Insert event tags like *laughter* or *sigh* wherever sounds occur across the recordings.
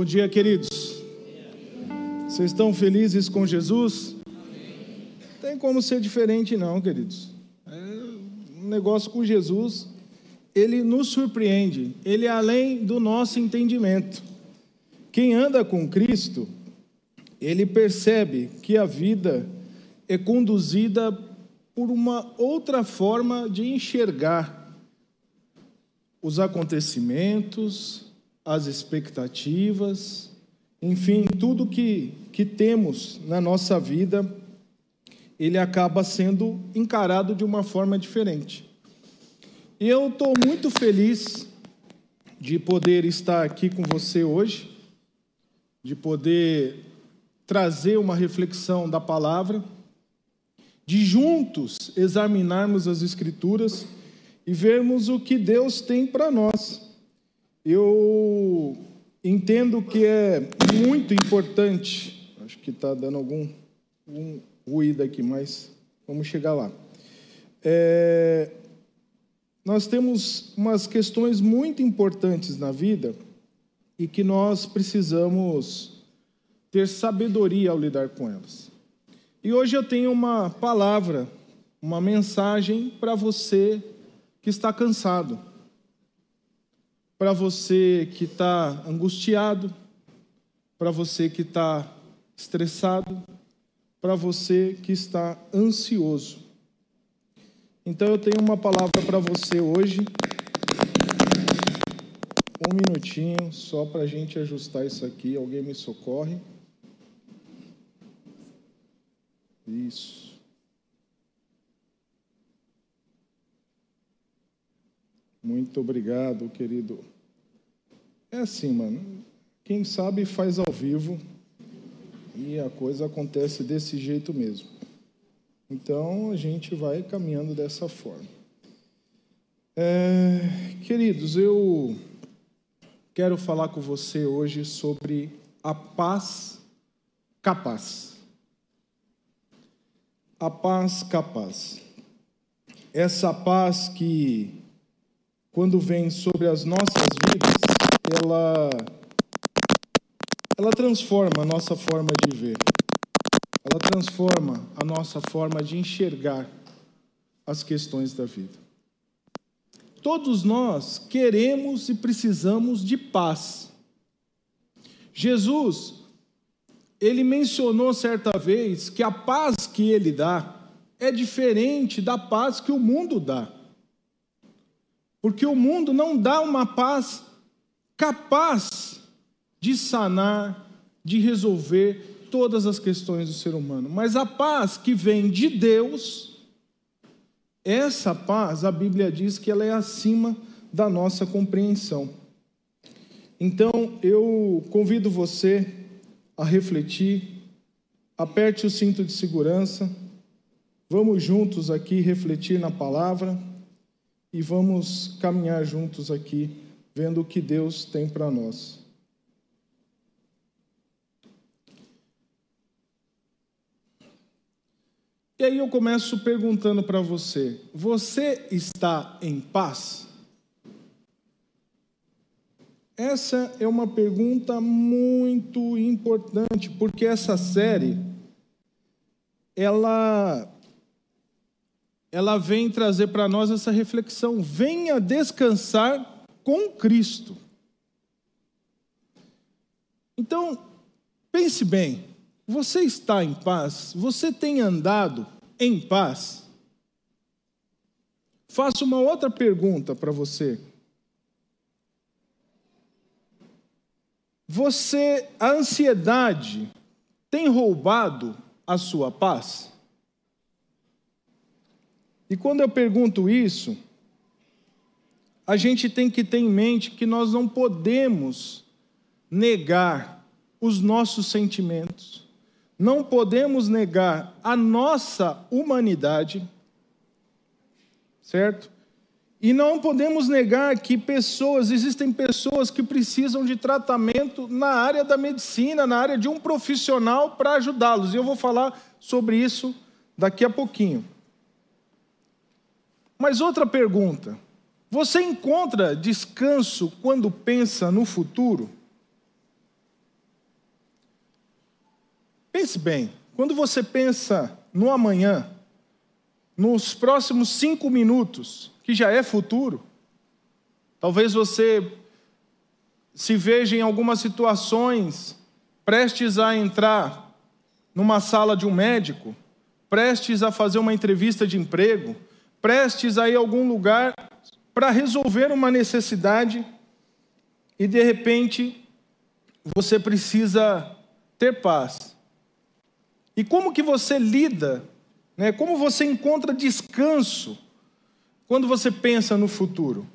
Bom dia, queridos. Vocês estão felizes com Jesus? Tem como ser diferente, não, queridos. É um negócio com Jesus, ele nos surpreende, ele é além do nosso entendimento. Quem anda com Cristo, ele percebe que a vida é conduzida por uma outra forma de enxergar os acontecimentos, as expectativas, enfim, tudo que, que temos na nossa vida, ele acaba sendo encarado de uma forma diferente. E eu estou muito feliz de poder estar aqui com você hoje, de poder trazer uma reflexão da palavra, de juntos examinarmos as Escrituras e vermos o que Deus tem para nós. Eu entendo que é muito importante, acho que está dando algum um ruído aqui, mas vamos chegar lá. É, nós temos umas questões muito importantes na vida e que nós precisamos ter sabedoria ao lidar com elas. E hoje eu tenho uma palavra, uma mensagem para você que está cansado para você que está angustiado, para você que está estressado, para você que está ansioso. Então eu tenho uma palavra para você hoje. Um minutinho só para a gente ajustar isso aqui. Alguém me socorre. Isso. Muito obrigado, querido. É assim, mano. Quem sabe faz ao vivo e a coisa acontece desse jeito mesmo. Então a gente vai caminhando dessa forma. É, queridos, eu quero falar com você hoje sobre a paz capaz. A paz capaz. Essa paz que quando vem sobre as nossas vidas, ela, ela transforma a nossa forma de ver, ela transforma a nossa forma de enxergar as questões da vida. Todos nós queremos e precisamos de paz. Jesus, ele mencionou certa vez que a paz que ele dá é diferente da paz que o mundo dá. Porque o mundo não dá uma paz capaz de sanar, de resolver todas as questões do ser humano. Mas a paz que vem de Deus, essa paz, a Bíblia diz que ela é acima da nossa compreensão. Então, eu convido você a refletir, aperte o cinto de segurança, vamos juntos aqui refletir na palavra e vamos caminhar juntos aqui, vendo o que Deus tem para nós. E aí eu começo perguntando para você: você está em paz? Essa é uma pergunta muito importante, porque essa série ela ela vem trazer para nós essa reflexão. Venha descansar com Cristo. Então, pense bem: você está em paz? Você tem andado em paz? Faço uma outra pergunta para você. Você, a ansiedade tem roubado a sua paz? E quando eu pergunto isso, a gente tem que ter em mente que nós não podemos negar os nossos sentimentos, não podemos negar a nossa humanidade, certo? E não podemos negar que pessoas, existem pessoas que precisam de tratamento na área da medicina, na área de um profissional para ajudá-los. E eu vou falar sobre isso daqui a pouquinho. Mas outra pergunta: você encontra descanso quando pensa no futuro? Pense bem, quando você pensa no amanhã, nos próximos cinco minutos, que já é futuro, talvez você se veja em algumas situações prestes a entrar numa sala de um médico, prestes a fazer uma entrevista de emprego, prestes a ir a algum lugar para resolver uma necessidade e de repente você precisa ter paz. E como que você lida, né? como você encontra descanso quando você pensa no futuro?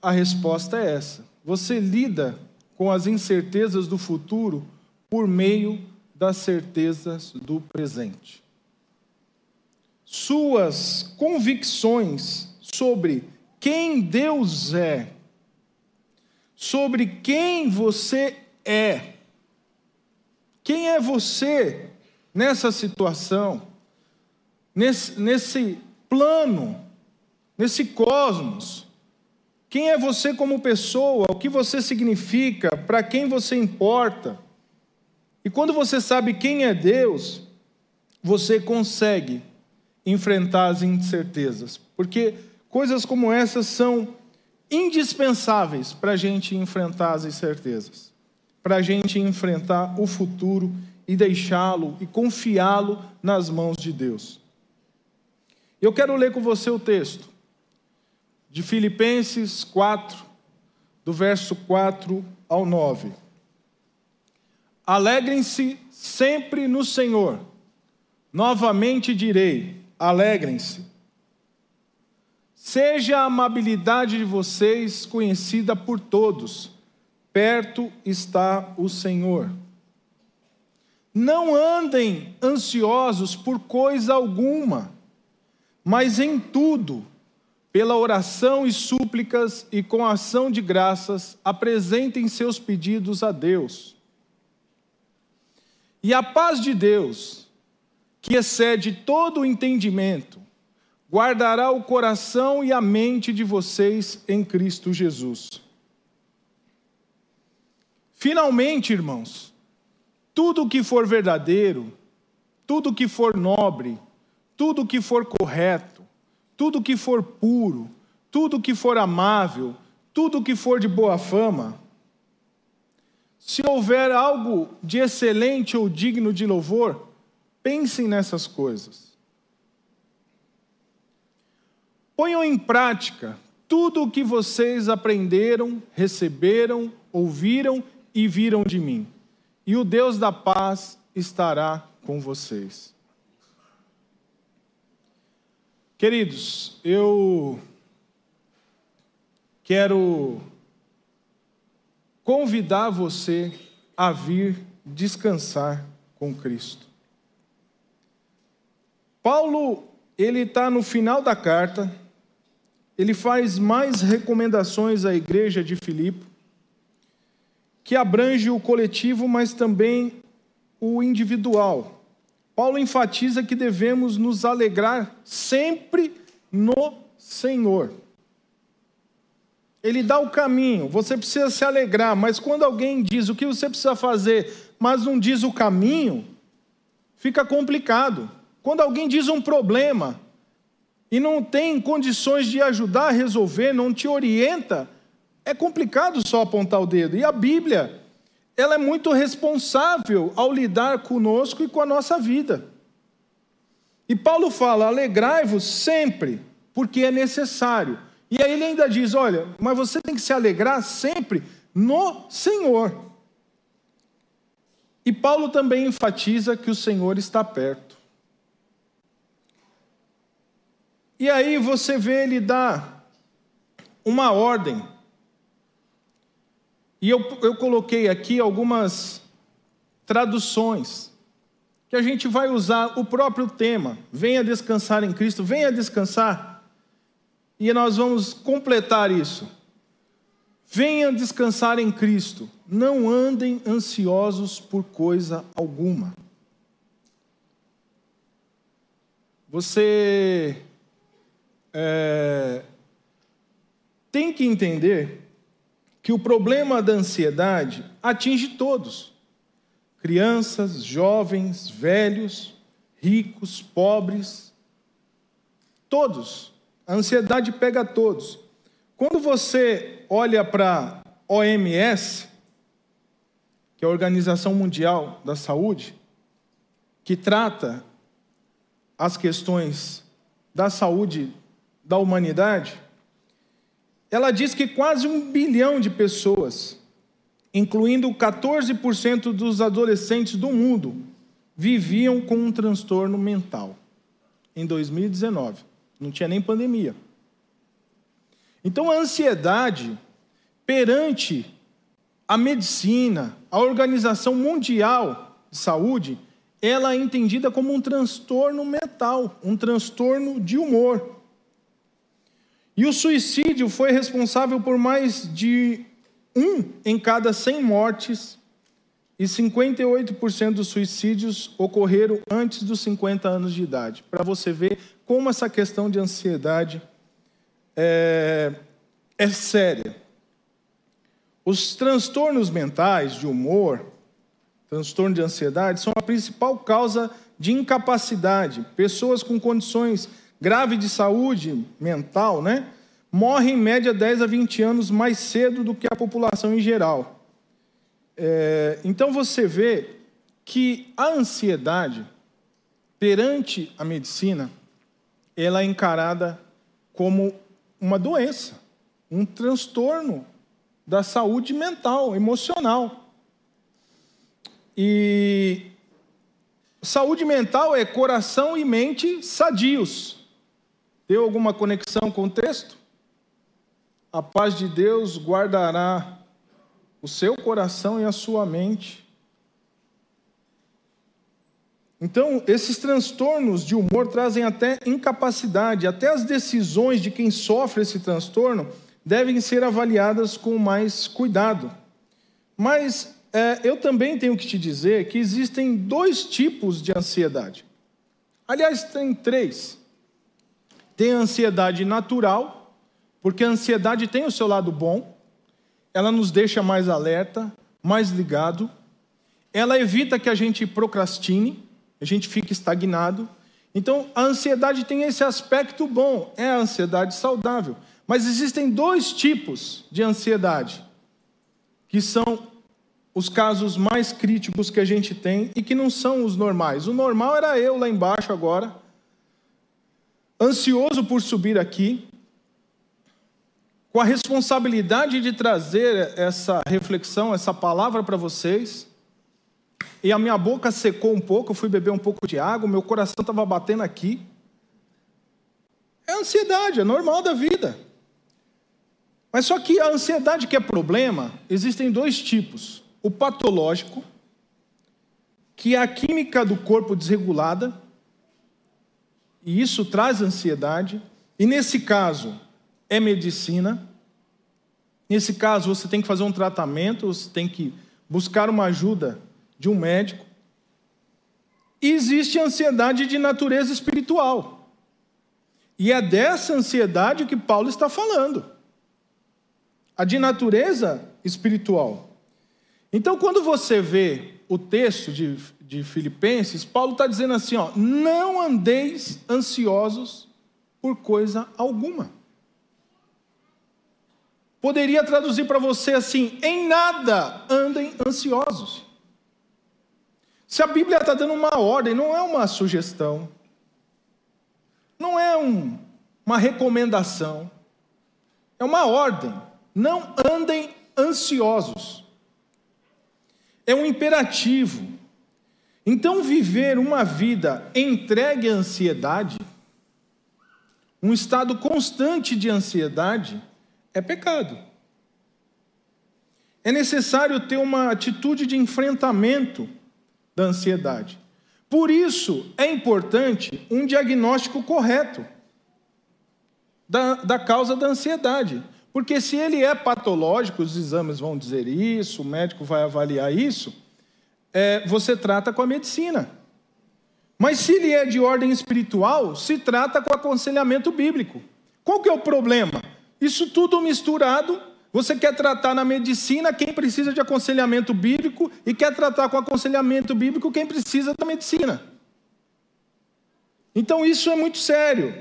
A resposta é essa. Você lida com as incertezas do futuro por meio das certezas do presente. Suas convicções sobre quem Deus é, sobre quem você é, quem é você nessa situação, nesse, nesse plano, nesse cosmos? Quem é você como pessoa? O que você significa? Para quem você importa? E quando você sabe quem é Deus, você consegue enfrentar as incertezas, porque coisas como essas são indispensáveis para a gente enfrentar as incertezas, para a gente enfrentar o futuro e deixá-lo e confiá-lo nas mãos de Deus. Eu quero ler com você o texto de Filipenses 4, do verso 4 ao 9. Alegrem-se sempre no Senhor. Novamente direi: alegrem-se. Seja a amabilidade de vocês conhecida por todos, perto está o Senhor. Não andem ansiosos por coisa alguma, mas em tudo, pela oração e súplicas e com ação de graças, apresentem seus pedidos a Deus. E a paz de Deus, que excede todo o entendimento, guardará o coração e a mente de vocês em Cristo Jesus. Finalmente, irmãos, tudo que for verdadeiro, tudo que for nobre, tudo que for correto, tudo que for puro, tudo que for amável, tudo que for de boa fama, se houver algo de excelente ou digno de louvor, pensem nessas coisas. Ponham em prática tudo o que vocês aprenderam, receberam, ouviram e viram de mim, e o Deus da paz estará com vocês. Queridos, eu quero convidar você a vir descansar com Cristo. Paulo, ele está no final da carta, ele faz mais recomendações à igreja de Filipe, que abrange o coletivo, mas também o individual. Paulo enfatiza que devemos nos alegrar sempre no Senhor. Ele dá o caminho, você precisa se alegrar, mas quando alguém diz o que você precisa fazer, mas não diz o caminho, fica complicado. Quando alguém diz um problema e não tem condições de ajudar a resolver, não te orienta, é complicado só apontar o dedo. E a Bíblia, ela é muito responsável ao lidar conosco e com a nossa vida. E Paulo fala: alegrai-vos sempre, porque é necessário. E aí ele ainda diz: olha, mas você tem que se alegrar sempre no Senhor. E Paulo também enfatiza que o Senhor está perto. E aí você vê ele dar uma ordem. E eu, eu coloquei aqui algumas traduções que a gente vai usar o próprio tema. Venha descansar em Cristo, venha descansar e nós vamos completar isso. Venham descansar em Cristo, não andem ansiosos por coisa alguma. Você é, tem que entender que o problema da ansiedade atinge todos. crianças, jovens, velhos, ricos, pobres, todos. A ansiedade pega todos. Quando você olha para OMS, que é a Organização Mundial da Saúde, que trata as questões da saúde da humanidade, ela diz que quase um bilhão de pessoas, incluindo 14% dos adolescentes do mundo, viviam com um transtorno mental em 2019. Não tinha nem pandemia. Então a ansiedade perante a medicina, a Organização Mundial de Saúde, ela é entendida como um transtorno mental, um transtorno de humor. E o suicídio foi responsável por mais de um em cada 100 mortes, e 58% dos suicídios ocorreram antes dos 50 anos de idade. Para você ver como essa questão de ansiedade é, é séria. Os transtornos mentais de humor, transtorno de ansiedade, são a principal causa de incapacidade. Pessoas com condições graves de saúde mental, né, morrem em média 10 a 20 anos mais cedo do que a população em geral. É, então você vê que a ansiedade, perante a medicina, ela é encarada como uma doença, um transtorno da saúde mental, emocional. E saúde mental é coração e mente sadios. Deu alguma conexão com o texto? A paz de Deus guardará o seu coração e a sua mente. Então, esses transtornos de humor trazem até incapacidade, até as decisões de quem sofre esse transtorno devem ser avaliadas com mais cuidado. Mas é, eu também tenho que te dizer que existem dois tipos de ansiedade. Aliás, tem três. Tem a ansiedade natural, porque a ansiedade tem o seu lado bom, ela nos deixa mais alerta, mais ligado, ela evita que a gente procrastine, a gente fique estagnado. Então, a ansiedade tem esse aspecto bom, é a ansiedade saudável. Mas existem dois tipos de ansiedade, que são os casos mais críticos que a gente tem e que não são os normais. O normal era eu lá embaixo agora, ansioso por subir aqui, com a responsabilidade de trazer essa reflexão, essa palavra para vocês. E a minha boca secou um pouco, eu fui beber um pouco de água, meu coração estava batendo aqui. É ansiedade, é normal da vida. Mas só que a ansiedade que é problema, existem dois tipos. O patológico, que é a química do corpo desregulada, e isso traz ansiedade, e nesse caso é medicina. Nesse caso você tem que fazer um tratamento, você tem que buscar uma ajuda de um médico. E existe ansiedade de natureza espiritual. E é dessa ansiedade que Paulo está falando a de natureza espiritual. Então, quando você vê o texto de, de Filipenses, Paulo está dizendo assim: ó, não andeis ansiosos por coisa alguma. Poderia traduzir para você assim: em nada andem ansiosos. Se a Bíblia está dando uma ordem, não é uma sugestão, não é um, uma recomendação, é uma ordem. Não andem ansiosos. É um imperativo. Então, viver uma vida entregue à ansiedade, um estado constante de ansiedade, é pecado. É necessário ter uma atitude de enfrentamento da ansiedade. Por isso, é importante um diagnóstico correto da, da causa da ansiedade. Porque se ele é patológico, os exames vão dizer isso, o médico vai avaliar isso, é, você trata com a medicina. Mas se ele é de ordem espiritual, se trata com aconselhamento bíblico. Qual que é o problema? Isso tudo misturado Você quer tratar na medicina quem precisa de aconselhamento bíblico e quer tratar com aconselhamento bíblico quem precisa da medicina. Então isso é muito sério.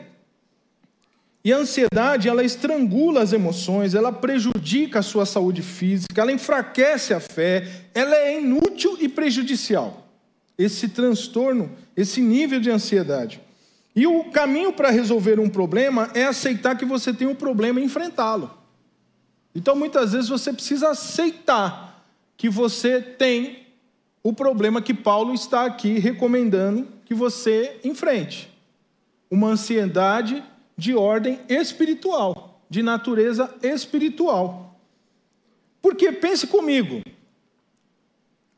E a ansiedade, ela estrangula as emoções, ela prejudica a sua saúde física, ela enfraquece a fé, ela é inútil e prejudicial. Esse transtorno, esse nível de ansiedade. E o caminho para resolver um problema é aceitar que você tem um problema e enfrentá-lo. Então, muitas vezes, você precisa aceitar que você tem o problema que Paulo está aqui recomendando que você enfrente. Uma ansiedade de ordem espiritual, de natureza espiritual. Porque pense comigo,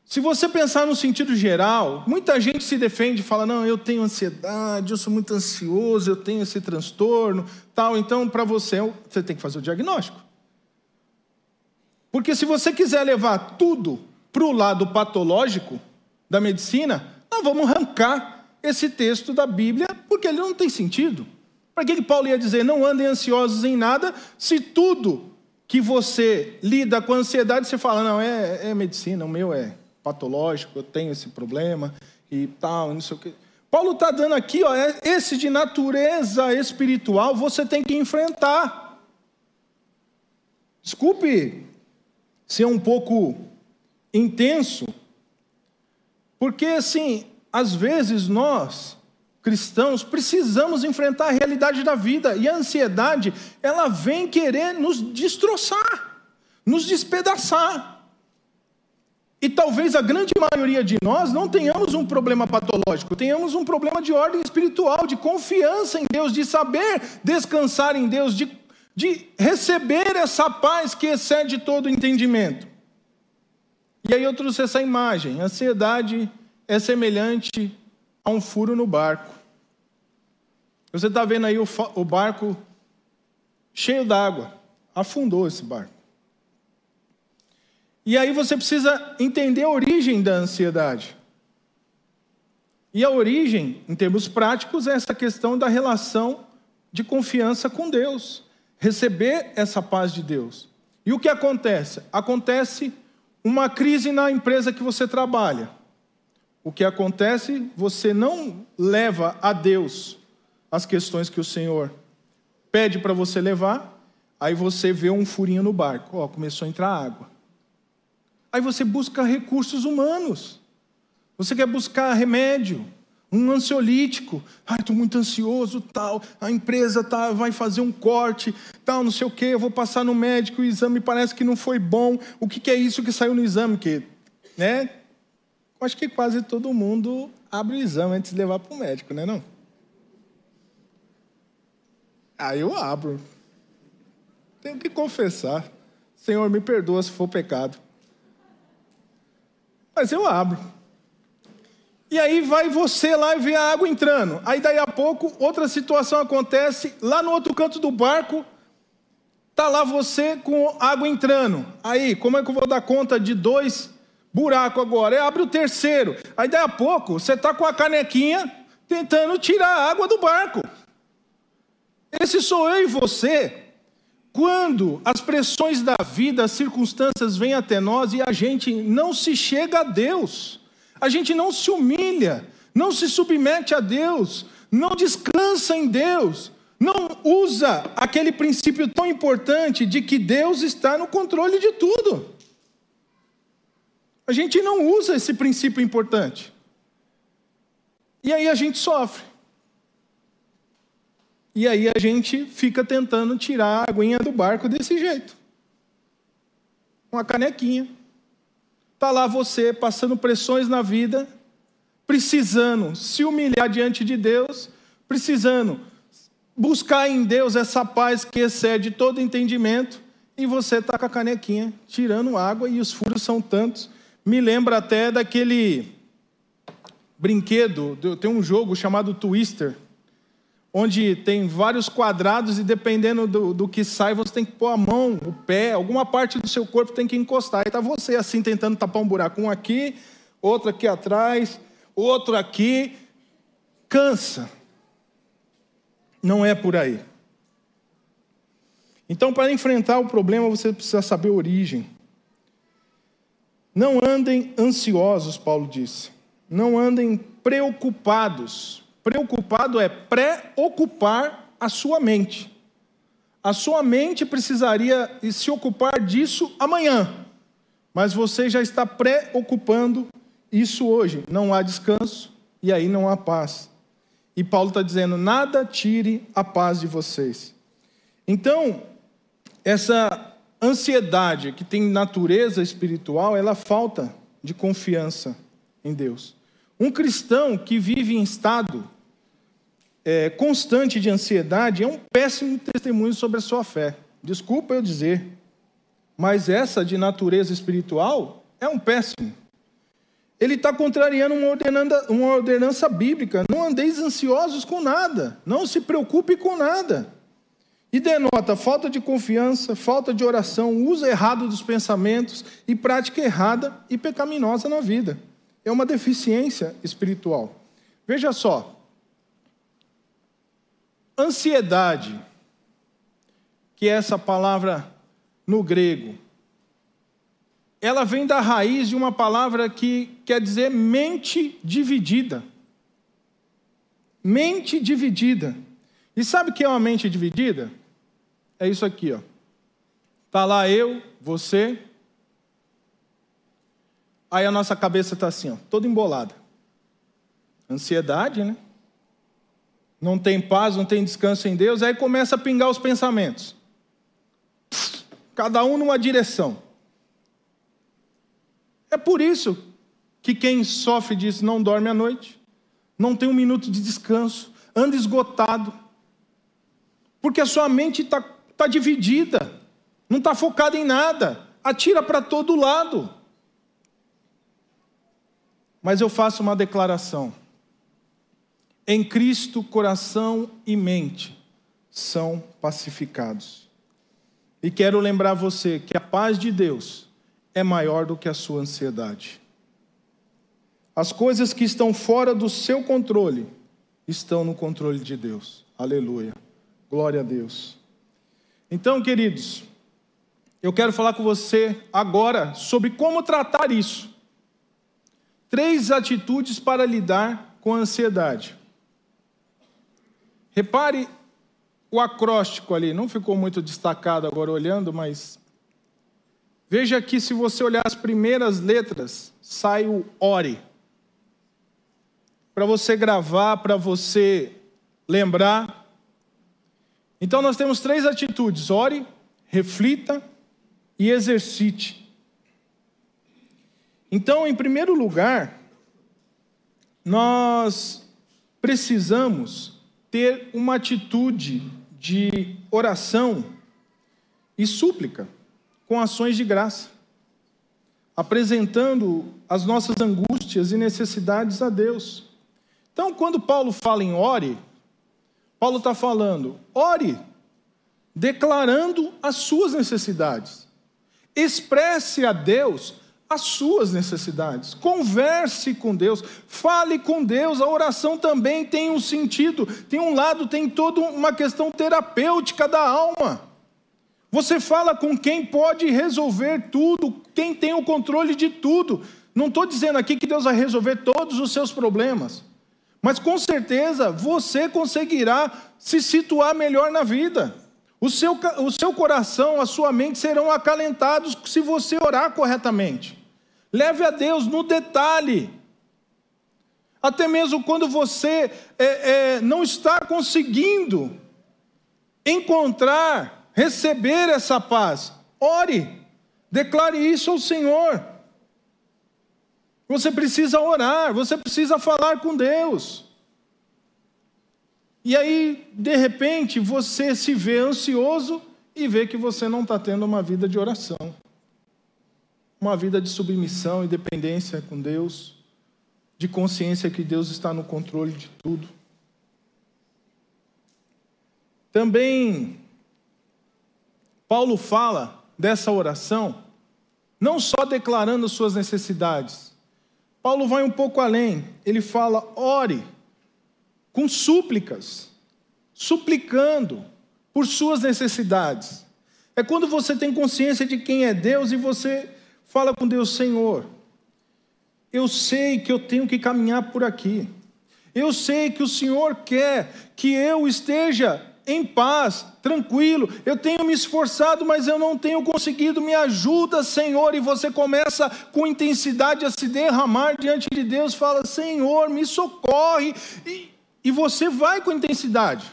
se você pensar no sentido geral, muita gente se defende fala: não, eu tenho ansiedade, eu sou muito ansioso, eu tenho esse transtorno, tal. Então, para você, você tem que fazer o diagnóstico. Porque se você quiser levar tudo para o lado patológico da medicina, nós vamos arrancar esse texto da Bíblia, porque ele não tem sentido. Para que, Paulo ia dizer, não andem ansiosos em nada, se tudo que você lida com ansiedade, você fala, não, é, é medicina, o meu é patológico, eu tenho esse problema e tal, não sei o quê. Paulo está dando aqui, ó, é esse de natureza espiritual você tem que enfrentar. Desculpe ser um pouco intenso, porque assim, às vezes nós, cristãos, precisamos enfrentar a realidade da vida, e a ansiedade, ela vem querer nos destroçar, nos despedaçar. E talvez a grande maioria de nós não tenhamos um problema patológico, tenhamos um problema de ordem espiritual, de confiança em Deus, de saber descansar em Deus, de, de receber essa paz que excede todo entendimento. E aí eu trouxe essa imagem: a ansiedade é semelhante a um furo no barco. Você está vendo aí o, o barco cheio d'água, afundou esse barco. E aí você precisa entender a origem da ansiedade. E a origem, em termos práticos, é essa questão da relação de confiança com Deus, receber essa paz de Deus. E o que acontece? Acontece uma crise na empresa que você trabalha. O que acontece? Você não leva a Deus as questões que o Senhor pede para você levar, aí você vê um furinho no barco, ó, começou a entrar água. Aí você busca recursos humanos. Você quer buscar remédio, um ansiolítico. Ai, estou muito ansioso, tal. A empresa tá, vai fazer um corte, tal, não sei o quê. Eu vou passar no médico, o exame parece que não foi bom. O que, que é isso que saiu no exame? Que, né? Acho que quase todo mundo abre o exame antes de levar para o médico, né? Não? Aí eu abro. Tenho que confessar. Senhor, me perdoa se for pecado. Mas eu abro. E aí vai você lá e vê a água entrando. Aí daí a pouco outra situação acontece, lá no outro canto do barco, tá lá você com água entrando. Aí, como é que eu vou dar conta de dois buracos agora? É abre o terceiro. Aí daí a pouco você tá com a canequinha tentando tirar a água do barco. Esse sou eu e você. Quando as pressões da vida, as circunstâncias vêm até nós e a gente não se chega a Deus, a gente não se humilha, não se submete a Deus, não descansa em Deus, não usa aquele princípio tão importante de que Deus está no controle de tudo. A gente não usa esse princípio importante. E aí a gente sofre. E aí a gente fica tentando tirar a aguinha do barco desse jeito. Uma canequinha. Está lá você passando pressões na vida, precisando se humilhar diante de Deus, precisando buscar em Deus essa paz que excede todo entendimento, e você está com a canequinha tirando água e os furos são tantos. Me lembra até daquele brinquedo, tem um jogo chamado Twister onde tem vários quadrados e dependendo do, do, que sai, você tem que pôr a mão, o pé, alguma parte do seu corpo tem que encostar. E está você assim tentando tapar um buraco, um aqui, outro aqui atrás, outro aqui. Cansa. Não é por aí. Então, para enfrentar o problema, você precisa saber a origem. Não andem ansiosos, Paulo disse. Não andem preocupados. Preocupado é preocupar a sua mente. A sua mente precisaria se ocupar disso amanhã, mas você já está preocupando isso hoje. Não há descanso e aí não há paz. E Paulo está dizendo: nada tire a paz de vocês. Então, essa ansiedade que tem natureza espiritual, ela falta de confiança em Deus. Um cristão que vive em estado é, constante de ansiedade é um péssimo testemunho sobre a sua fé. Desculpa eu dizer, mas essa de natureza espiritual é um péssimo. Ele está contrariando uma ordenança, uma ordenança bíblica. Não andeis ansiosos com nada, não se preocupe com nada. E denota falta de confiança, falta de oração, uso errado dos pensamentos e prática errada e pecaminosa na vida. É uma deficiência espiritual. Veja só. Ansiedade, que é essa palavra no grego, ela vem da raiz de uma palavra que quer dizer mente dividida. Mente dividida. E sabe o que é uma mente dividida? é isso aqui, ó. Tá lá eu, você. Aí a nossa cabeça está assim, ó, toda embolada. Ansiedade, né? Não tem paz, não tem descanso em Deus, aí começa a pingar os pensamentos. Cada um numa direção. É por isso que quem sofre disso não dorme à noite, não tem um minuto de descanso, anda esgotado, porque a sua mente está está dividida, não está focada em nada, atira para todo lado. Mas eu faço uma declaração. Em Cristo, coração e mente são pacificados. E quero lembrar você que a paz de Deus é maior do que a sua ansiedade. As coisas que estão fora do seu controle estão no controle de Deus. Aleluia. Glória a Deus. Então, queridos, eu quero falar com você agora sobre como tratar isso. Três atitudes para lidar com a ansiedade. Repare o acróstico ali, não ficou muito destacado agora olhando, mas veja aqui se você olhar as primeiras letras, sai o ore. Para você gravar, para você lembrar. Então nós temos três atitudes: ore, reflita e exercite. Então, em primeiro lugar, nós precisamos ter uma atitude de oração e súplica com ações de graça, apresentando as nossas angústias e necessidades a Deus. Então, quando Paulo fala em ore, Paulo está falando, ore, declarando as suas necessidades. Expresse a Deus as suas necessidades. Converse com Deus, fale com Deus. A oração também tem um sentido, tem um lado, tem toda uma questão terapêutica da alma. Você fala com quem pode resolver tudo, quem tem o controle de tudo. Não estou dizendo aqui que Deus vai resolver todos os seus problemas. Mas com certeza você conseguirá se situar melhor na vida. O seu, o seu coração, a sua mente serão acalentados se você orar corretamente. Leve a Deus no detalhe. Até mesmo quando você é, é, não está conseguindo encontrar, receber essa paz, ore, declare isso ao Senhor. Você precisa orar, você precisa falar com Deus. E aí, de repente, você se vê ansioso e vê que você não está tendo uma vida de oração, uma vida de submissão e dependência com Deus, de consciência que Deus está no controle de tudo. Também, Paulo fala dessa oração, não só declarando suas necessidades, Paulo vai um pouco além. Ele fala: ore com súplicas, suplicando por suas necessidades. É quando você tem consciência de quem é Deus e você fala com Deus, Senhor, eu sei que eu tenho que caminhar por aqui. Eu sei que o Senhor quer que eu esteja em paz, tranquilo. Eu tenho me esforçado, mas eu não tenho conseguido. Me ajuda, Senhor. E você começa com intensidade a se derramar diante de Deus. Fala, Senhor, me socorre. E, e você vai com intensidade.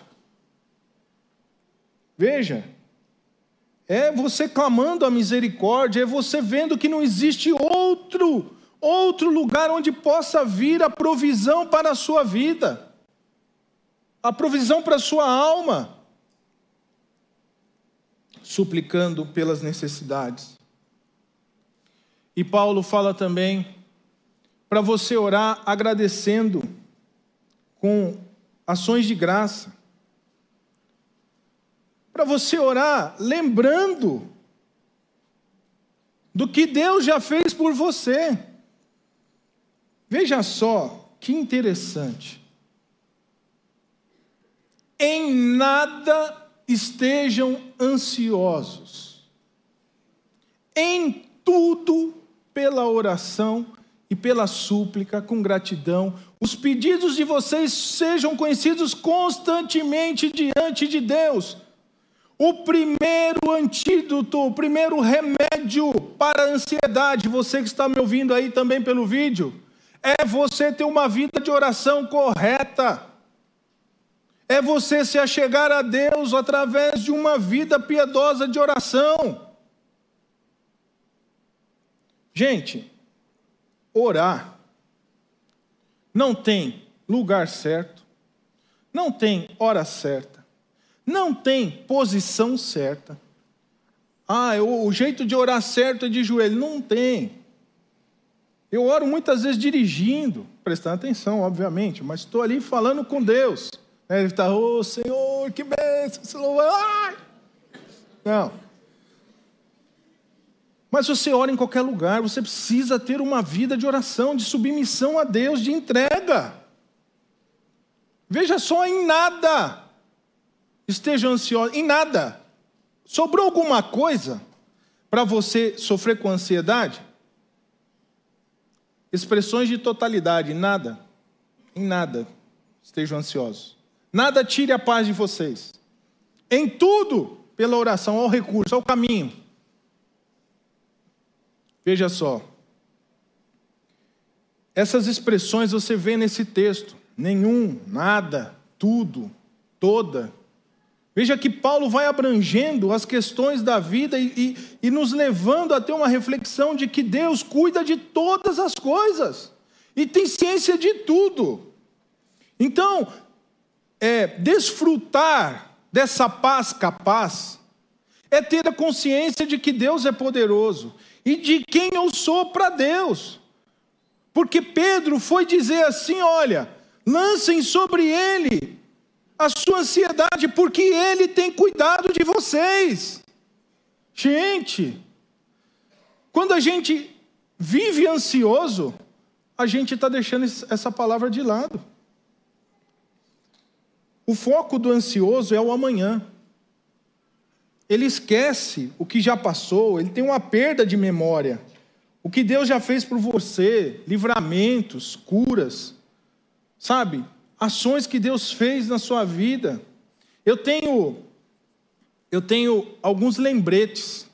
Veja, é você clamando a misericórdia, é você vendo que não existe outro, outro lugar onde possa vir a provisão para a sua vida a provisão para a sua alma, suplicando pelas necessidades. E Paulo fala também para você orar agradecendo com ações de graça. Para você orar lembrando do que Deus já fez por você. Veja só que interessante em nada estejam ansiosos. Em tudo, pela oração e pela súplica, com gratidão, os pedidos de vocês sejam conhecidos constantemente diante de Deus. O primeiro antídoto, o primeiro remédio para a ansiedade, você que está me ouvindo aí também pelo vídeo, é você ter uma vida de oração correta é você se achegar a Deus através de uma vida piedosa de oração. Gente, orar não tem lugar certo, não tem hora certa, não tem posição certa. Ah, o jeito de orar certo é de joelho. Não tem. Eu oro muitas vezes dirigindo, prestando atenção, obviamente, mas estou ali falando com Deus. Ele está, ô oh, Senhor, que bênção, se louvar. Não. Mas você ora em qualquer lugar, você precisa ter uma vida de oração, de submissão a Deus, de entrega. Veja só, em nada esteja ansioso, em nada. Sobrou alguma coisa para você sofrer com ansiedade? Expressões de totalidade, nada. Em nada estejam ansiosos. Nada tire a paz de vocês. Em tudo, pela oração, ao recurso, ao caminho. Veja só. Essas expressões você vê nesse texto. Nenhum, nada, tudo, toda. Veja que Paulo vai abrangendo as questões da vida e, e, e, nos levando a ter uma reflexão de que Deus cuida de todas as coisas e tem ciência de tudo. Então, é, desfrutar dessa paz capaz é ter a consciência de que Deus é poderoso e de quem eu sou para Deus. Porque Pedro foi dizer assim: olha, lancem sobre ele a sua ansiedade, porque ele tem cuidado de vocês. Gente, quando a gente vive ansioso, a gente está deixando essa palavra de lado. O foco do ansioso é o amanhã. Ele esquece o que já passou, ele tem uma perda de memória. O que Deus já fez por você, livramentos, curas, sabe? Ações que Deus fez na sua vida. Eu tenho eu tenho alguns lembretes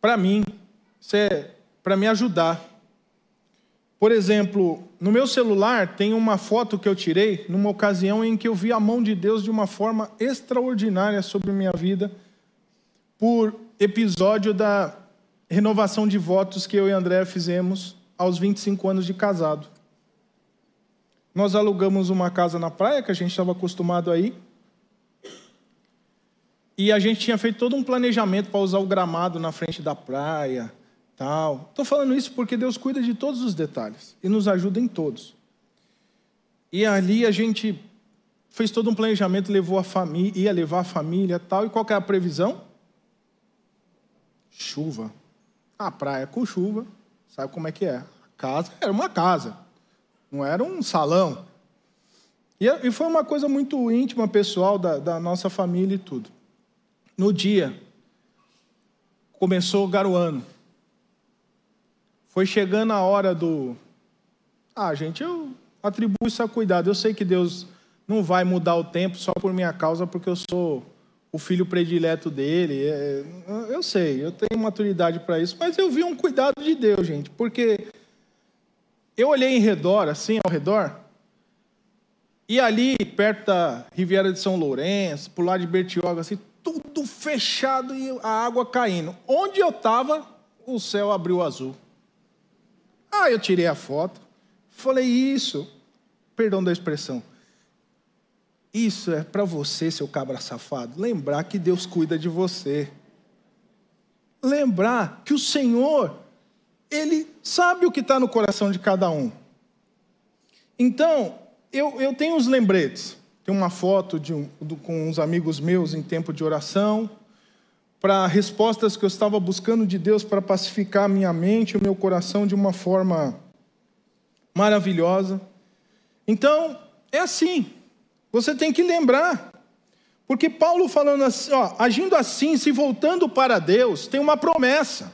para mim, é para me ajudar. Por exemplo, no meu celular tem uma foto que eu tirei numa ocasião em que eu vi a mão de Deus de uma forma extraordinária sobre minha vida, por episódio da renovação de votos que eu e André fizemos aos 25 anos de casado. Nós alugamos uma casa na praia, que a gente estava acostumado aí, e a gente tinha feito todo um planejamento para usar o gramado na frente da praia, tal. Estou falando isso porque Deus cuida de todos os detalhes e nos ajuda em todos. E ali a gente fez todo um planejamento, levou a família, ia levar a família, tal. E qual é a previsão? Chuva. A praia com chuva, sabe como é que é? A casa era uma casa, não era um salão. E foi uma coisa muito íntima, pessoal da, da nossa família e tudo. No dia, começou garoando. Foi chegando a hora do. Ah, gente, eu atribuo isso a cuidado. Eu sei que Deus não vai mudar o tempo só por minha causa, porque eu sou o filho predileto dele. É, eu sei, eu tenho maturidade para isso, mas eu vi um cuidado de Deus, gente, porque eu olhei em redor, assim, ao redor, e ali, perto da Riviera de São Lourenço, por lá de Bertioga, assim, tudo fechado e a água caindo. Onde eu estava, o céu abriu azul. Ah, eu tirei a foto. Falei, isso, perdão da expressão, isso é para você, seu cabra safado, lembrar que Deus cuida de você. Lembrar que o Senhor, Ele sabe o que está no coração de cada um. Então, eu, eu tenho uns lembretes. Tem uma foto um, do, com uns amigos meus em tempo de oração, para respostas que eu estava buscando de Deus para pacificar a minha mente e o meu coração de uma forma maravilhosa. Então, é assim. Você tem que lembrar. Porque Paulo falando assim, ó, agindo assim, se voltando para Deus, tem uma promessa.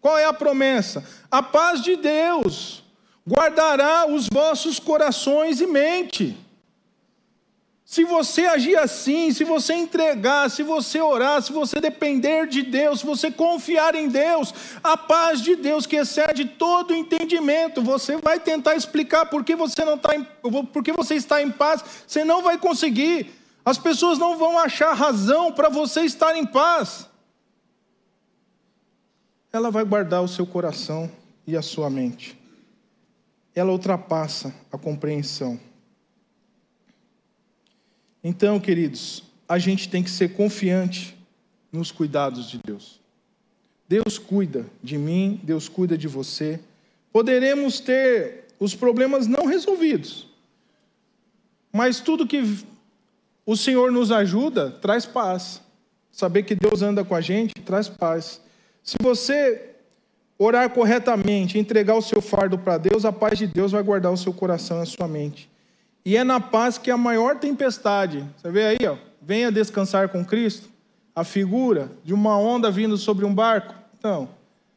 Qual é a promessa? A paz de Deus guardará os vossos corações e mente. Se você agir assim, se você entregar, se você orar, se você depender de Deus, se você confiar em Deus, a paz de Deus que excede todo entendimento, você vai tentar explicar por que você não está, por que você está em paz, você não vai conseguir. As pessoas não vão achar razão para você estar em paz. Ela vai guardar o seu coração e a sua mente. Ela ultrapassa a compreensão. Então, queridos, a gente tem que ser confiante nos cuidados de Deus. Deus cuida de mim, Deus cuida de você. Poderemos ter os problemas não resolvidos, mas tudo que o Senhor nos ajuda traz paz. Saber que Deus anda com a gente traz paz. Se você orar corretamente, entregar o seu fardo para Deus, a paz de Deus vai guardar o seu coração e a sua mente. E é na paz que a maior tempestade, você vê aí, ó, venha descansar com Cristo, a figura de uma onda vindo sobre um barco. Então,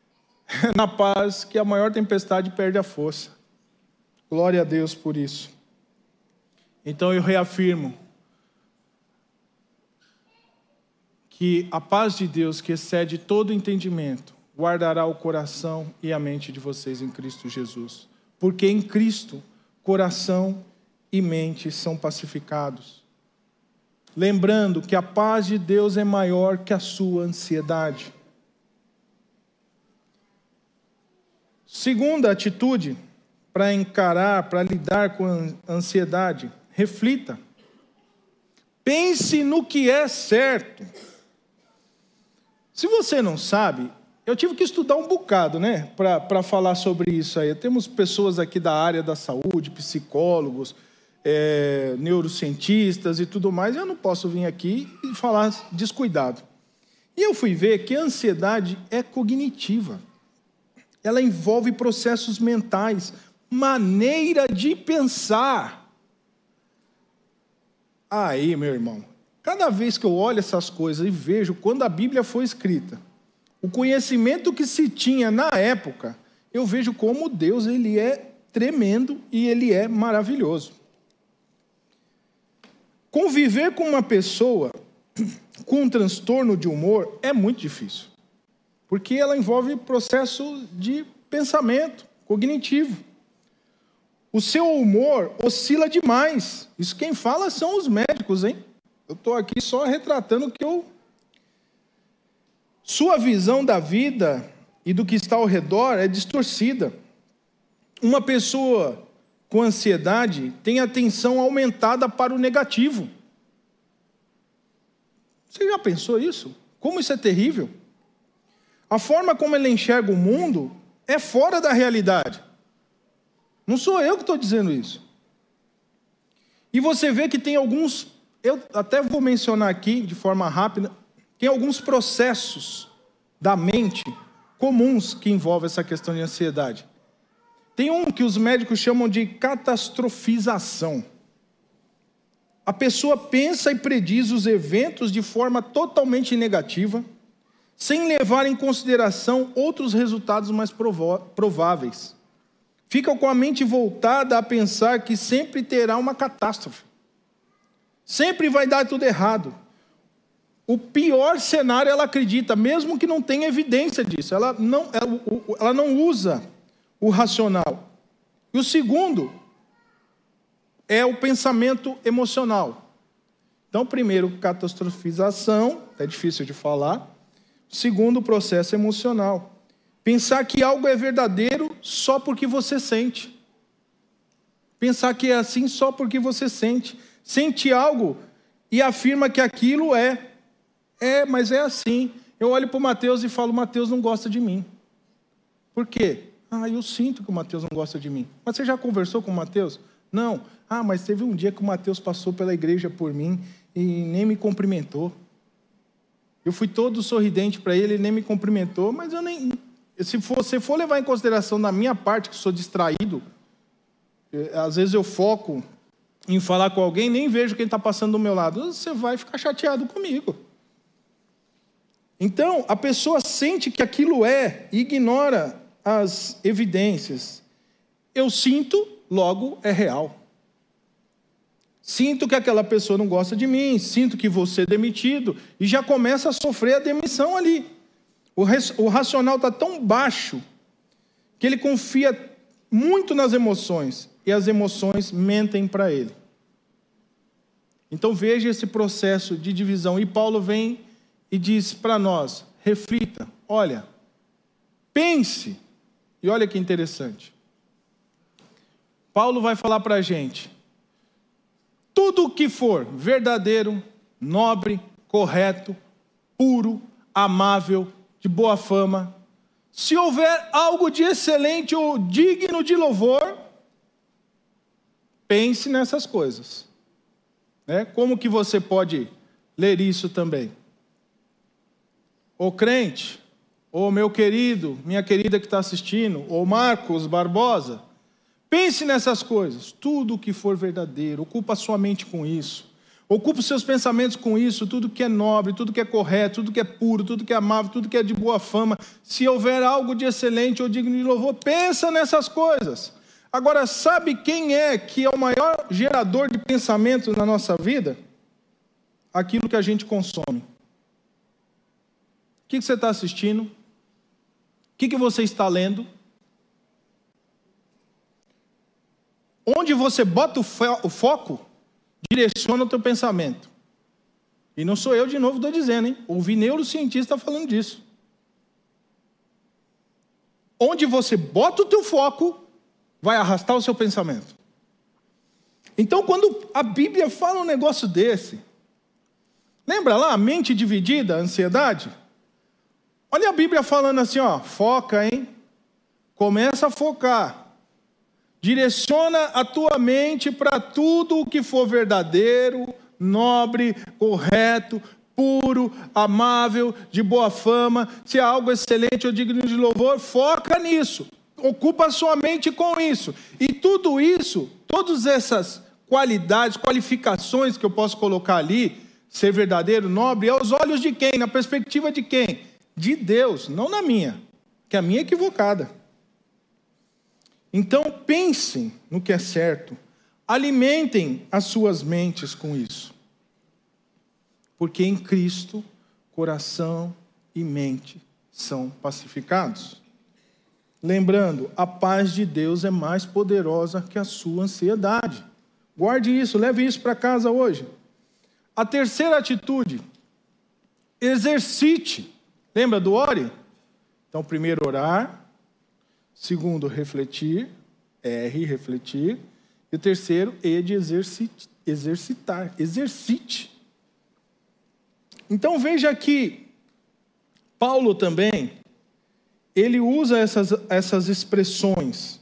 *laughs* é na paz que a maior tempestade perde a força. Glória a Deus por isso. Então eu reafirmo que a paz de Deus, que excede todo entendimento, guardará o coração e a mente de vocês em Cristo Jesus. Porque em Cristo, coração e mente são pacificados. Lembrando que a paz de Deus é maior que a sua ansiedade. Segunda atitude para encarar, para lidar com a ansiedade, reflita. Pense no que é certo. Se você não sabe, eu tive que estudar um bocado, né, para falar sobre isso aí. Temos pessoas aqui da área da saúde, psicólogos, é, neurocientistas e tudo mais, eu não posso vir aqui e falar descuidado. E eu fui ver que a ansiedade é cognitiva. Ela envolve processos mentais, maneira de pensar. Aí, meu irmão, cada vez que eu olho essas coisas e vejo quando a Bíblia foi escrita, o conhecimento que se tinha na época, eu vejo como Deus ele é tremendo e ele é maravilhoso. Conviver com uma pessoa *clears throat* com um transtorno de humor é muito difícil, porque ela envolve processo de pensamento cognitivo. O seu humor oscila demais. Isso quem fala são os médicos, hein? Eu estou aqui só retratando que eu. Sua visão da vida e do que está ao redor é distorcida. Uma pessoa com ansiedade tem atenção aumentada para o negativo. Você já pensou isso? Como isso é terrível? A forma como ele enxerga o mundo é fora da realidade. Não sou eu que estou dizendo isso. E você vê que tem alguns, eu até vou mencionar aqui de forma rápida, tem alguns processos da mente comuns que envolvem essa questão de ansiedade. Tem um que os médicos chamam de catastrofização. A pessoa pensa e prediz os eventos de forma totalmente negativa, sem levar em consideração outros resultados mais prováveis. Ficam com a mente voltada a pensar que sempre terá uma catástrofe. Sempre vai dar tudo errado. O pior cenário ela acredita, mesmo que não tenha evidência disso. Ela não, ela, ela não usa o racional. E o segundo é o pensamento emocional. Então, primeiro, catastrofização, é difícil de falar. Segundo, processo emocional. Pensar que algo é verdadeiro só porque você sente. Pensar que é assim só porque você sente. Sente algo e afirma que aquilo é. É, mas é assim. Eu olho para o Mateus e falo: Mateus não gosta de mim. Por quê? Ah, eu sinto que o Mateus não gosta de mim. Mas você já conversou com o Mateus? Não. Ah, mas teve um dia que o Mateus passou pela igreja por mim e nem me cumprimentou. Eu fui todo sorridente para ele, ele nem me cumprimentou, mas eu nem. Se você for levar em consideração da minha parte, que sou distraído, eh, às vezes eu foco em falar com alguém, nem vejo quem está passando do meu lado. Você vai ficar chateado comigo. Então, a pessoa sente que aquilo é e ignora as evidências. Eu sinto, logo é real. Sinto que aquela pessoa não gosta de mim, sinto que vou ser demitido, e já começa a sofrer a demissão ali. O, o racional está tão baixo que ele confia muito nas emoções, e as emoções mentem para ele. Então veja esse processo de divisão. E Paulo vem e diz para nós: reflita, olha, pense. E olha que interessante. Paulo vai falar para a gente: tudo o que for verdadeiro, nobre, correto, puro, amável, de boa fama, se houver algo de excelente ou digno de louvor, pense nessas coisas. Né? Como que você pode ler isso também? O crente, ou meu querido, minha querida que está assistindo, ou Marcos Barbosa, Pense nessas coisas. Tudo que for verdadeiro, ocupa sua mente com isso. Ocupa os seus pensamentos com isso, tudo que é nobre, tudo que é correto, tudo que é puro, tudo que é amável, tudo que é de boa fama. Se houver algo de excelente ou digno de louvor, pensa nessas coisas. Agora, sabe quem é que é o maior gerador de pensamento na nossa vida? Aquilo que a gente consome. O que você está assistindo? O que você está lendo? Onde você bota o foco, direciona o teu pensamento. E não sou eu de novo estou dizendo, hein? Ouvi neurocientista falando disso. Onde você bota o teu foco, vai arrastar o seu pensamento. Então, quando a Bíblia fala um negócio desse, lembra lá, a mente dividida, ansiedade? Olha a Bíblia falando assim, ó, foca, hein? Começa a focar. Direciona a tua mente para tudo o que for verdadeiro, nobre, correto, puro, amável, de boa fama, se é algo excelente ou digno de louvor, foca nisso. Ocupa sua mente com isso. E tudo isso, todas essas qualidades, qualificações que eu posso colocar ali, ser verdadeiro, nobre, é aos olhos de quem? Na perspectiva de quem? De Deus, não na minha, que a minha é equivocada. Então pensem no que é certo, alimentem as suas mentes com isso. Porque em Cristo, coração e mente são pacificados. Lembrando, a paz de Deus é mais poderosa que a sua ansiedade. Guarde isso, leve isso para casa hoje. A terceira atitude, exercite. Lembra do ore? Então, primeiro orar, Segundo, refletir, R, refletir. E terceiro, E de exercitar, exercite. Então veja que Paulo também, ele usa essas, essas expressões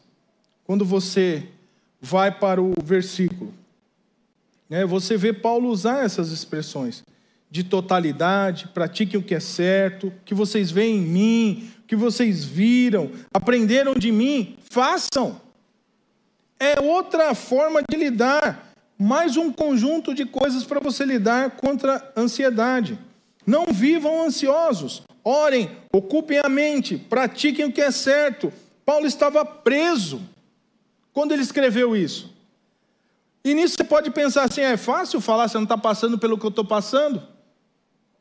quando você vai para o versículo. Né? Você vê Paulo usar essas expressões de totalidade, pratiquem o que é certo, que vocês veem em mim, que vocês viram, aprenderam de mim, façam. É outra forma de lidar, mais um conjunto de coisas para você lidar contra a ansiedade. Não vivam ansiosos, orem, ocupem a mente, pratiquem o que é certo. Paulo estava preso quando ele escreveu isso. E nisso você pode pensar assim: é fácil falar, você não está passando pelo que eu estou passando?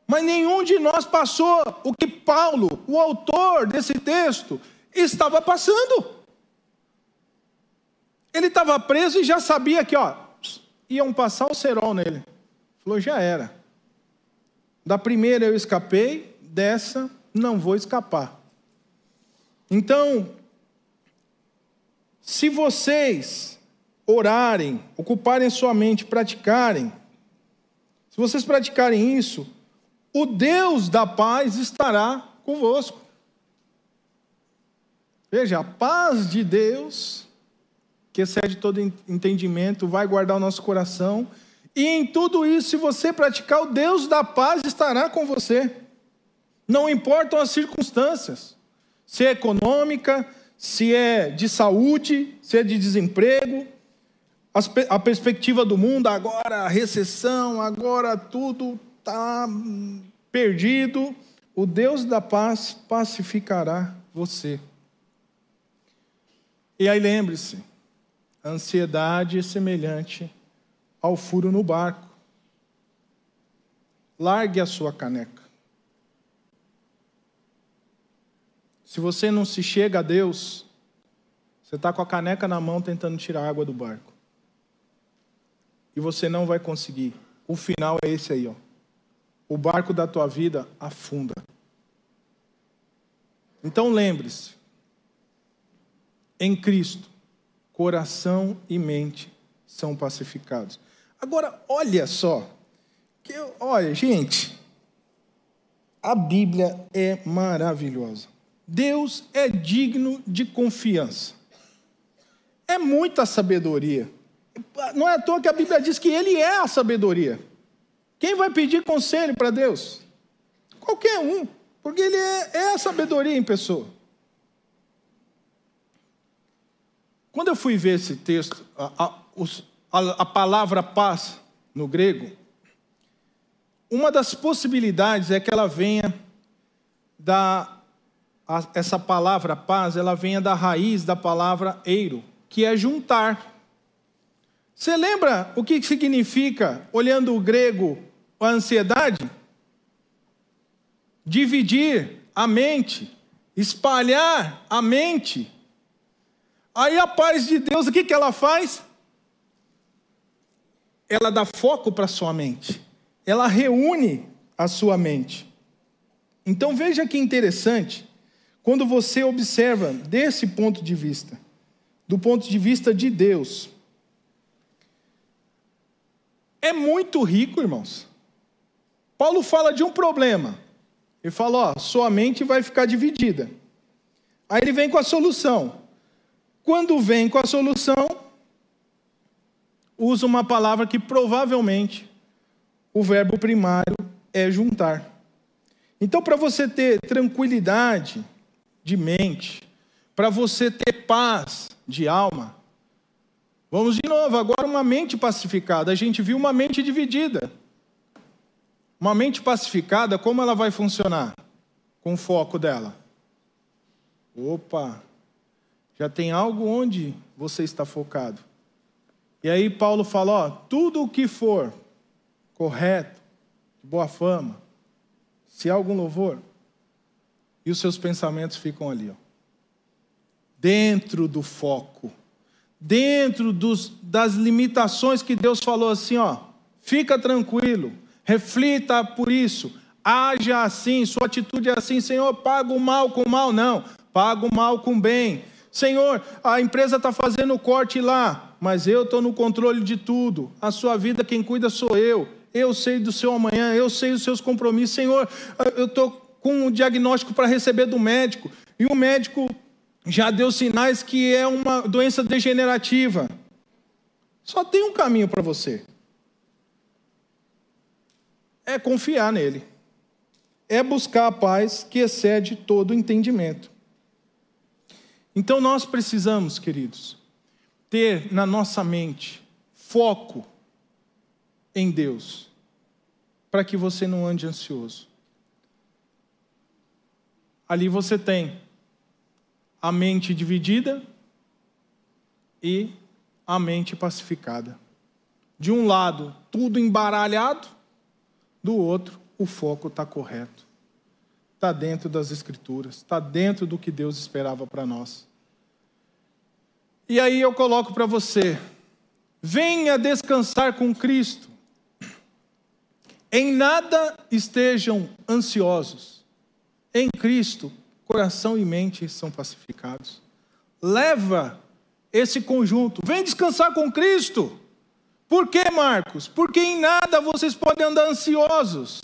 Mas nenhum de nós passou o que Paulo, o autor desse texto, estava passando. Ele estava preso e já sabia que, ó, iam passar o cerol nele. Falou, já era. Da primeira eu escapei, dessa não vou escapar. Então, se vocês orarem, ocuparem sua mente, praticarem, se vocês praticarem isso, o Deus da paz estará convosco. Veja, a paz de Deus, que excede todo entendimento, vai guardar o nosso coração, e em tudo isso, se você praticar, o Deus da paz estará com você. Não importam as circunstâncias, se é econômica, se é de saúde, se é de desemprego, a perspectiva do mundo, agora a recessão, agora tudo está perdido. O Deus da paz pacificará você. E aí lembre-se, a ansiedade é semelhante ao furo no barco. Largue a sua caneca. Se você não se chega a Deus, você está com a caneca na mão tentando tirar água do barco. E você não vai conseguir. O final é esse aí, ó. O barco da tua vida afunda. Então lembre-se, em Cristo, coração e mente são pacificados. Agora, olha só, que olha, gente, a Bíblia é maravilhosa. Deus é digno de confiança. É muita sabedoria. Não é à toa que a Bíblia diz que Ele é a sabedoria. Quem vai pedir conselho para Deus? Qualquer um, porque Ele é, é a sabedoria em pessoa. Quando eu fui ver esse texto, a, a, a, palavra paz no grego, uma das possibilidades é que ela venha da essa palavra paz, ela venha da raiz da palavra eiro, que é juntar. Você lembra o que significa, olhando o grego, a ansiedade? Dividir a mente, espalhar a mente. Aí a paz de Deus, o que, que ela faz? ela dá foco para a sua mente, ela reúne a sua mente. Então veja que interessante, quando você observa desse ponto de vista, do ponto de vista de Deus, é muito rico, irmãos. Paulo fala de um problema. Ele fala, ó, sua mente vai ficar dividida. Aí ele vem com a solução. Quando vem com a solução, usa uma palavra que provavelmente o verbo primário é juntar. Então, para você ter tranquilidade de mente, para você ter paz de alma, vamos de novo, agora uma mente pacificada. A gente viu uma mente dividida. Uma mente pacificada, como ela vai funcionar? Com o foco dela. Opa, já tem algo onde você está focado. E aí Paulo fala: ó, tudo o que for correto, de boa fama, se há algum louvor, e os seus pensamentos ficam ali, ó, dentro do foco, dentro dos, das limitações que Deus falou assim, ó, fica tranquilo, reflita por isso, haja assim, sua atitude é assim, Senhor, paga o mal com o mal, não, paga o mal com o bem. Senhor, a empresa está fazendo corte lá, mas eu estou no controle de tudo. A sua vida, quem cuida sou eu. Eu sei do seu amanhã, eu sei os seus compromissos. Senhor, eu estou com um diagnóstico para receber do médico, e o médico já deu sinais que é uma doença degenerativa. Só tem um caminho para você: é confiar nele, é buscar a paz que excede todo entendimento. Então nós precisamos, queridos, ter na nossa mente foco em Deus, para que você não ande ansioso. Ali você tem a mente dividida e a mente pacificada. De um lado, tudo embaralhado, do outro, o foco está correto. Está dentro das Escrituras, está dentro do que Deus esperava para nós. E aí eu coloco para você: venha descansar com Cristo. Em nada estejam ansiosos. Em Cristo, coração e mente são pacificados. Leva esse conjunto. Vem descansar com Cristo. Por que, Marcos? Porque em nada vocês podem andar ansiosos.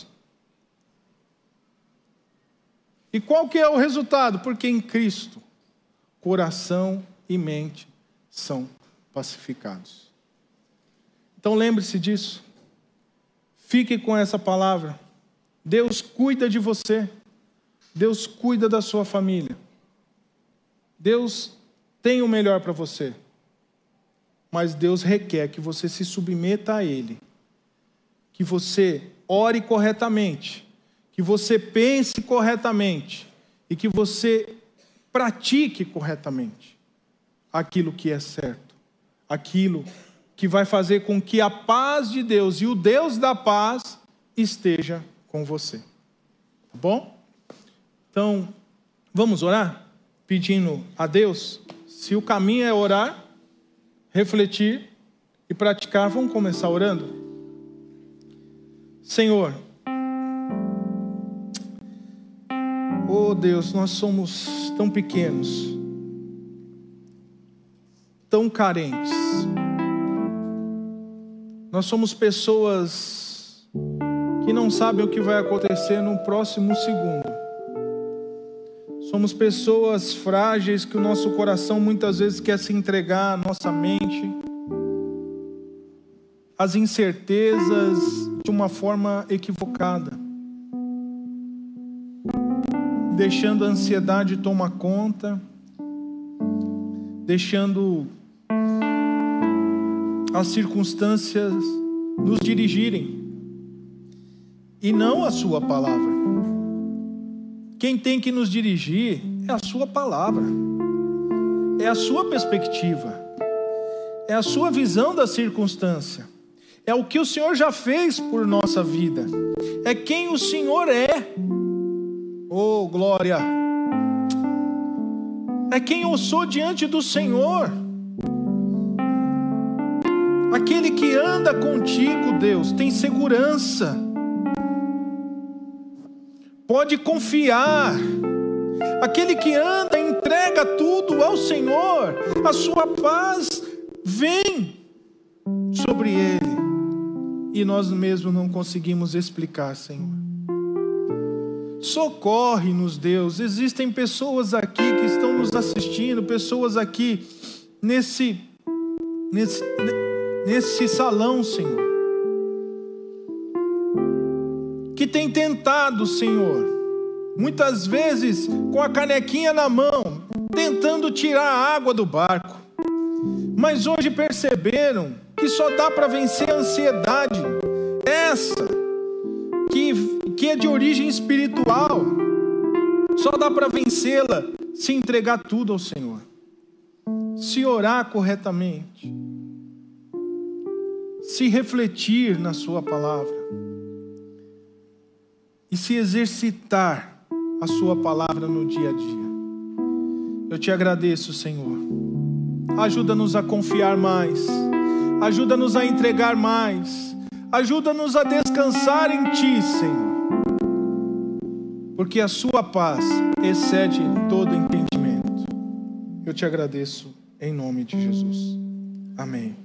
E qual que é o resultado? Porque em Cristo, coração e mente são pacificados. Então lembre-se disso. Fique com essa palavra. Deus cuida de você. Deus cuida da sua família. Deus tem o melhor para você. Mas Deus requer que você se submeta a Ele, que você ore corretamente, que você pense corretamente e que você pratique corretamente aquilo que é certo, aquilo que vai fazer com que a paz de Deus e o Deus da paz esteja com você. Tá bom? Então, vamos orar pedindo a Deus se o caminho é orar, refletir e praticar, vamos começar orando? Senhor, oh Deus, nós somos tão pequenos, tão carentes, nós somos pessoas que não sabem o que vai acontecer no próximo segundo. Somos pessoas frágeis que o nosso coração muitas vezes quer se entregar à nossa mente, às incertezas de uma forma equivocada, deixando a ansiedade tomar conta, deixando as circunstâncias nos dirigirem e não a Sua palavra. Quem tem que nos dirigir é a Sua palavra, é a Sua perspectiva, é a Sua visão da circunstância, é o que o Senhor já fez por nossa vida, é quem o Senhor é. Oh, glória! É quem eu sou diante do Senhor. Aquele que anda contigo, Deus, tem segurança pode confiar. Aquele que anda, entrega tudo ao Senhor, a sua paz vem sobre ele. E nós mesmos não conseguimos explicar, Senhor. Socorre-nos, Deus. Existem pessoas aqui que estão nos assistindo, pessoas aqui nesse, nesse, nesse salão, Senhor tem tentado, Senhor, muitas vezes com a canequinha na mão, tentando tirar a água do barco, mas hoje perceberam que só dá para vencer a ansiedade, essa que, que é de origem espiritual, só dá para vencê-la se entregar tudo ao Senhor, se orar corretamente, se refletir na Sua palavra e se exercitar a Sua palavra no dia a dia. Eu te agradeço, Senhor. Ajuda-nos a confiar mais, ajuda-nos a entregar mais, ajuda-nos a descansar em Ti, Senhor. Porque a Sua paz excede todo entendimento. Eu te agradeço em nome de Jesus. Amém.